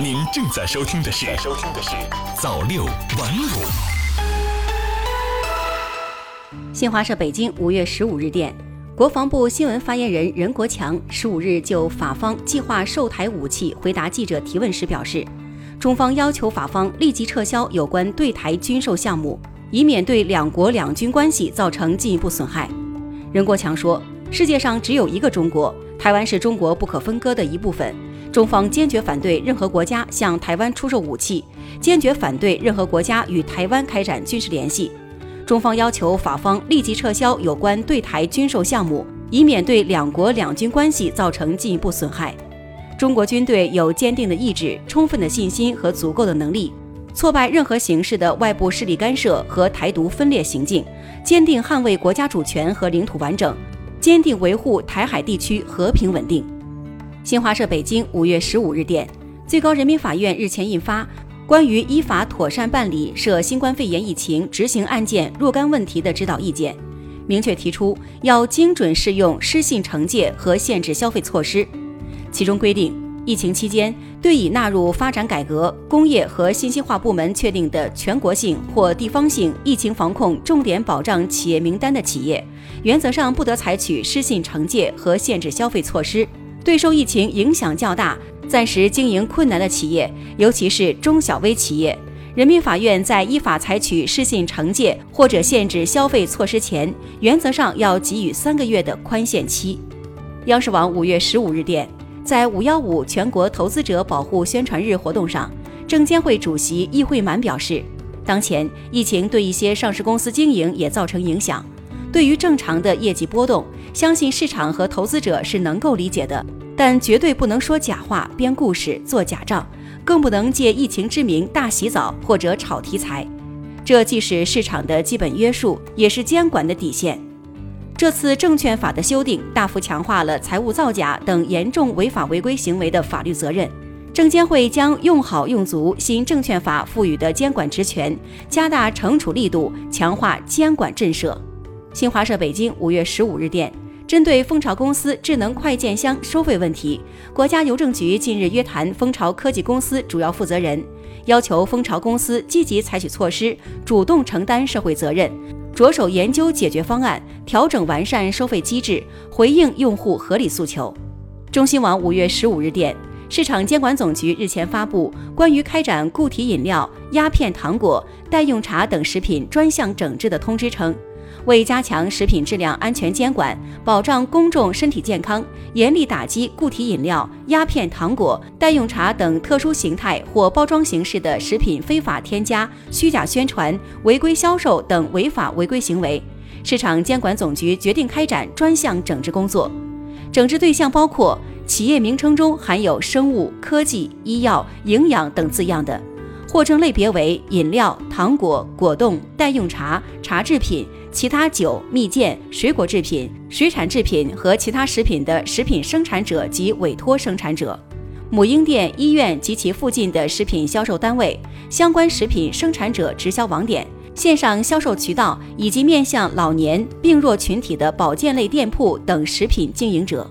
您正在收听的是收听的是早六晚五。新华社北京五月十五日电，国防部新闻发言人任国强十五日就法方计划售台武器回答记者提问时表示，中方要求法方立即撤销有关对台军售项目，以免对两国两军关系造成进一步损害。任国强说，世界上只有一个中国，台湾是中国不可分割的一部分。中方坚决反对任何国家向台湾出售武器，坚决反对任何国家与台湾开展军事联系。中方要求法方立即撤销有关对台军售项目，以免对两国两军关系造成进一步损害。中国军队有坚定的意志、充分的信心和足够的能力，挫败任何形式的外部势力干涉和台独分裂行径，坚定捍卫国家主权和领土完整，坚定维护台海地区和平稳定。新华社北京五月十五日电，最高人民法院日前印发。关于依法妥善办理涉新冠肺炎疫情执行案件若干问题的指导意见，明确提出要精准适用失信惩戒和限制消费措施。其中规定，疫情期间对已纳入发展改革、工业和信息化部门确定的全国性或地方性疫情防控重点保障企业名单的企业，原则上不得采取失信惩戒和限制消费措施。对受疫情影响较大。暂时经营困难的企业，尤其是中小微企业，人民法院在依法采取失信惩戒或者限制消费措施前，原则上要给予三个月的宽限期。央视网五月十五日电，在五幺五全国投资者保护宣传日活动上，证监会主席易会满表示，当前疫情对一些上市公司经营也造成影响，对于正常的业绩波动，相信市场和投资者是能够理解的。但绝对不能说假话、编故事、做假账，更不能借疫情之名大洗澡或者炒题材。这既是市场的基本约束，也是监管的底线。这次证券法的修订大幅强化了财务造假等严重违法违规行为的法律责任。证监会将用好用足新证券法赋予的监管职权，加大惩处力度，强化监管震慑。新华社北京五月十五日电。针对蜂巢公司智能快件箱收费问题，国家邮政局近日约谈蜂巢科技公司主要负责人，要求蜂巢公司积极采取措施，主动承担社会责任，着手研究解决方案，调整完善收费机制，回应用户合理诉求。中新网五月十五日电，市场监管总局日前发布关于开展固体饮料、鸦片糖果、代用茶等食品专项整治的通知称。为加强食品质量安全监管，保障公众身体健康，严厉打击固体饮料、鸦片糖果、代用茶等特殊形态或包装形式的食品非法添加、虚假宣传、违规销售等违法违规行为，市场监管总局决定开展专项整治工作。整治对象包括企业名称中含有生物、科技、医药、营养等字样的，货证类别为饮料、糖果、果冻、代用茶、茶制品。其他酒、蜜饯、水果制品、水产制品和其他食品的食品生产者及委托生产者，母婴店、医院及其附近的食品销售单位、相关食品生产者直销网点、线上销售渠道以及面向老年、病弱群体的保健类店铺等食品经营者。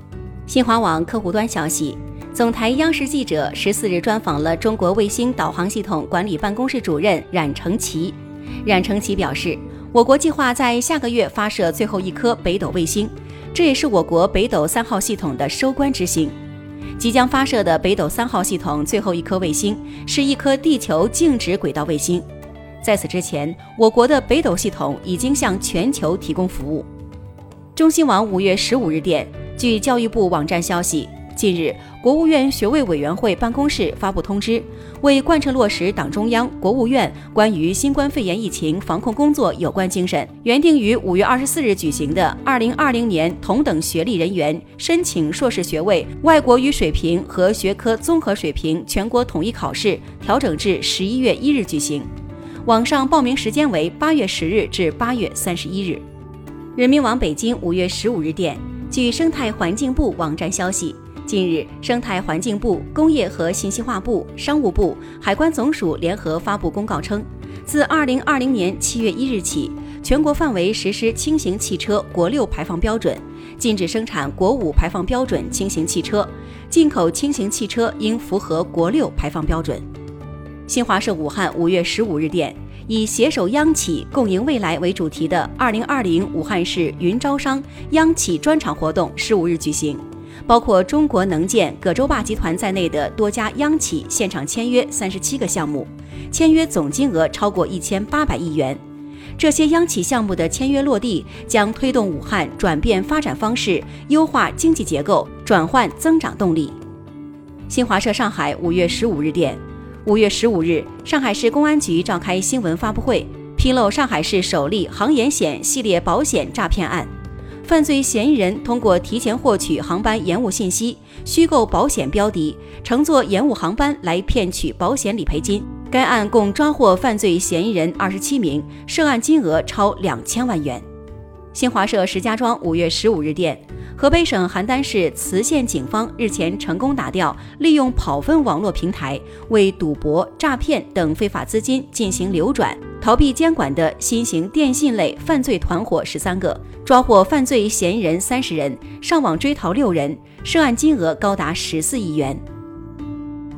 新华网客户端消息，总台央视记者十四日专访了中国卫星导航系统管理办公室主任冉成奇，冉成奇表示。我国计划在下个月发射最后一颗北斗卫星，这也是我国北斗三号系统的收官之星。即将发射的北斗三号系统最后一颗卫星是一颗地球静止轨道卫星。在此之前，我国的北斗系统已经向全球提供服务。中新网五月十五日电，据教育部网站消息。近日，国务院学位委员会办公室发布通知，为贯彻落实党中央、国务院关于新冠肺炎疫情防控工作有关精神，原定于五月二十四日举行的二零二零年同等学历人员申请硕士学位外国语水平和学科综合水平全国统一考试调整至十一月一日举行。网上报名时间为八月十日至八月三十一日。人民网北京五月十五日电，据生态环境部网站消息。近日，生态环境部、工业和信息化部、商务部、海关总署联合发布公告称，自二零二零年七月一日起，全国范围实施轻型汽车国六排放标准，禁止生产国五排放标准轻型汽车，进口轻型汽车应符合国六排放标准。新华社武汉五月十五日电，以“携手央企，共赢未来”为主题的二零二零武汉市云招商央企专场活动十五日举行，包括中国能建、葛洲坝集团在内的多家央企现场签约三十七个项目，签约总金额超过一千八百亿元。这些央企项目的签约落地，将推动武汉转变发展方式，优化经济结构，转换增长动力。新华社上海五月十五日电，五月十五日，上海市公安局召开新闻发布会，披露上海市首例航延险系列保险诈骗案。犯罪嫌疑人通过提前获取航班延误信息，虚构保险标的，乘坐延误航班来骗取保险理赔金。该案共抓获犯罪嫌疑人二十七名，涉案金额超两千万元。新华社石家庄五月十五日电，河北省邯郸市磁县警方日前成功打掉利用跑分网络平台为赌博、诈骗等非法资金进行流转、逃避监管的新型电信类犯罪团伙十三个，抓获犯罪嫌疑人三十人，上网追逃六人，涉案金额高达十四亿元。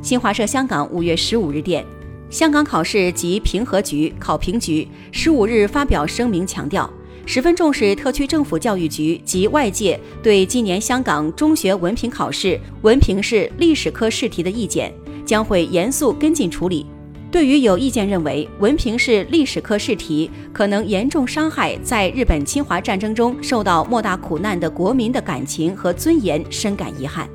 新华社香港五月十五日电。香港考试及评核局考评局十五日发表声明，强调十分重视特区政府教育局及外界对今年香港中学文凭考试文凭试历史科试题的意见，将会严肃跟进处理。对于有意见认为文凭是历史科试题可能严重伤害在日本侵华战争中受到莫大苦难的国民的感情和尊严，深感遗憾。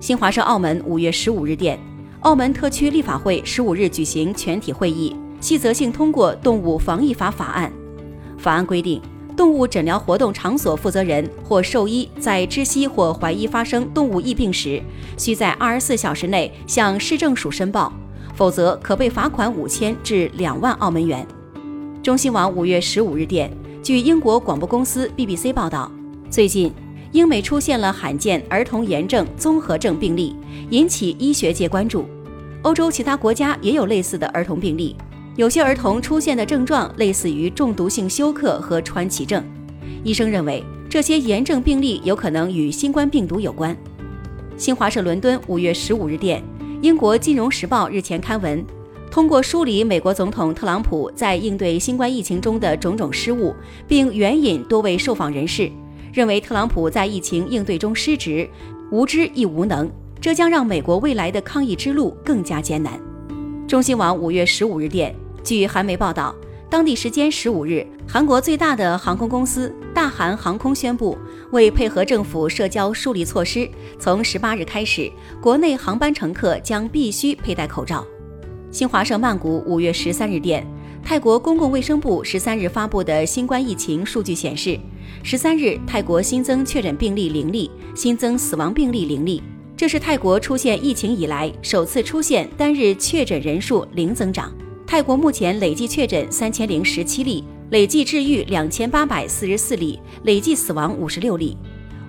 新华社澳门五月十五日电。澳门特区立法会十五日举行全体会议，细则性通过《动物防疫法》法案。法案规定，动物诊疗活动场所负责人或兽医在知悉或怀疑发生动物疫病时，需在二十四小时内向市政署申报，否则可被罚款五千至两万澳门元。中新网五月十五日电，据英国广播公司 BBC 报道，最近。英美出现了罕见儿童炎症综合症病例，引起医学界关注。欧洲其他国家也有类似的儿童病例，有些儿童出现的症状类似于中毒性休克和川崎症。医生认为这些炎症病例有可能与新冠病毒有关。新华社伦敦五月十五日电，英国金融时报日前刊文，通过梳理美国总统特朗普在应对新冠疫情中的种种失误，并援引多位受访人士。认为特朗普在疫情应对中失职、无知亦无能，这将让美国未来的抗疫之路更加艰难。中新网五月十五日电，据韩媒报道，当地时间十五日，韩国最大的航空公司大韩航空宣布，为配合政府社交疏离措施，从十八日开始，国内航班乘客将必须佩戴口罩。新华社曼谷五月十三日电，泰国公共卫生部十三日发布的新冠疫情数据显示。十三日，泰国新增确诊病例零例，新增死亡病例零例，这是泰国出现疫情以来首次出现单日确诊人数零增长。泰国目前累计确诊三千零十七例，累计治愈两千八百四十四例，累计死亡五十六例。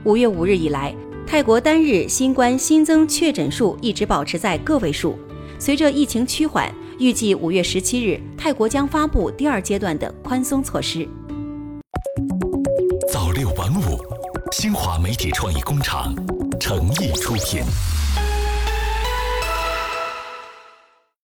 五月五日以来，泰国单日新冠新增确诊数一直保持在个位数。随着疫情趋缓，预计五月十七日，泰国将发布第二阶段的宽松措施。早六晚五，新华媒体创意工厂诚意出品。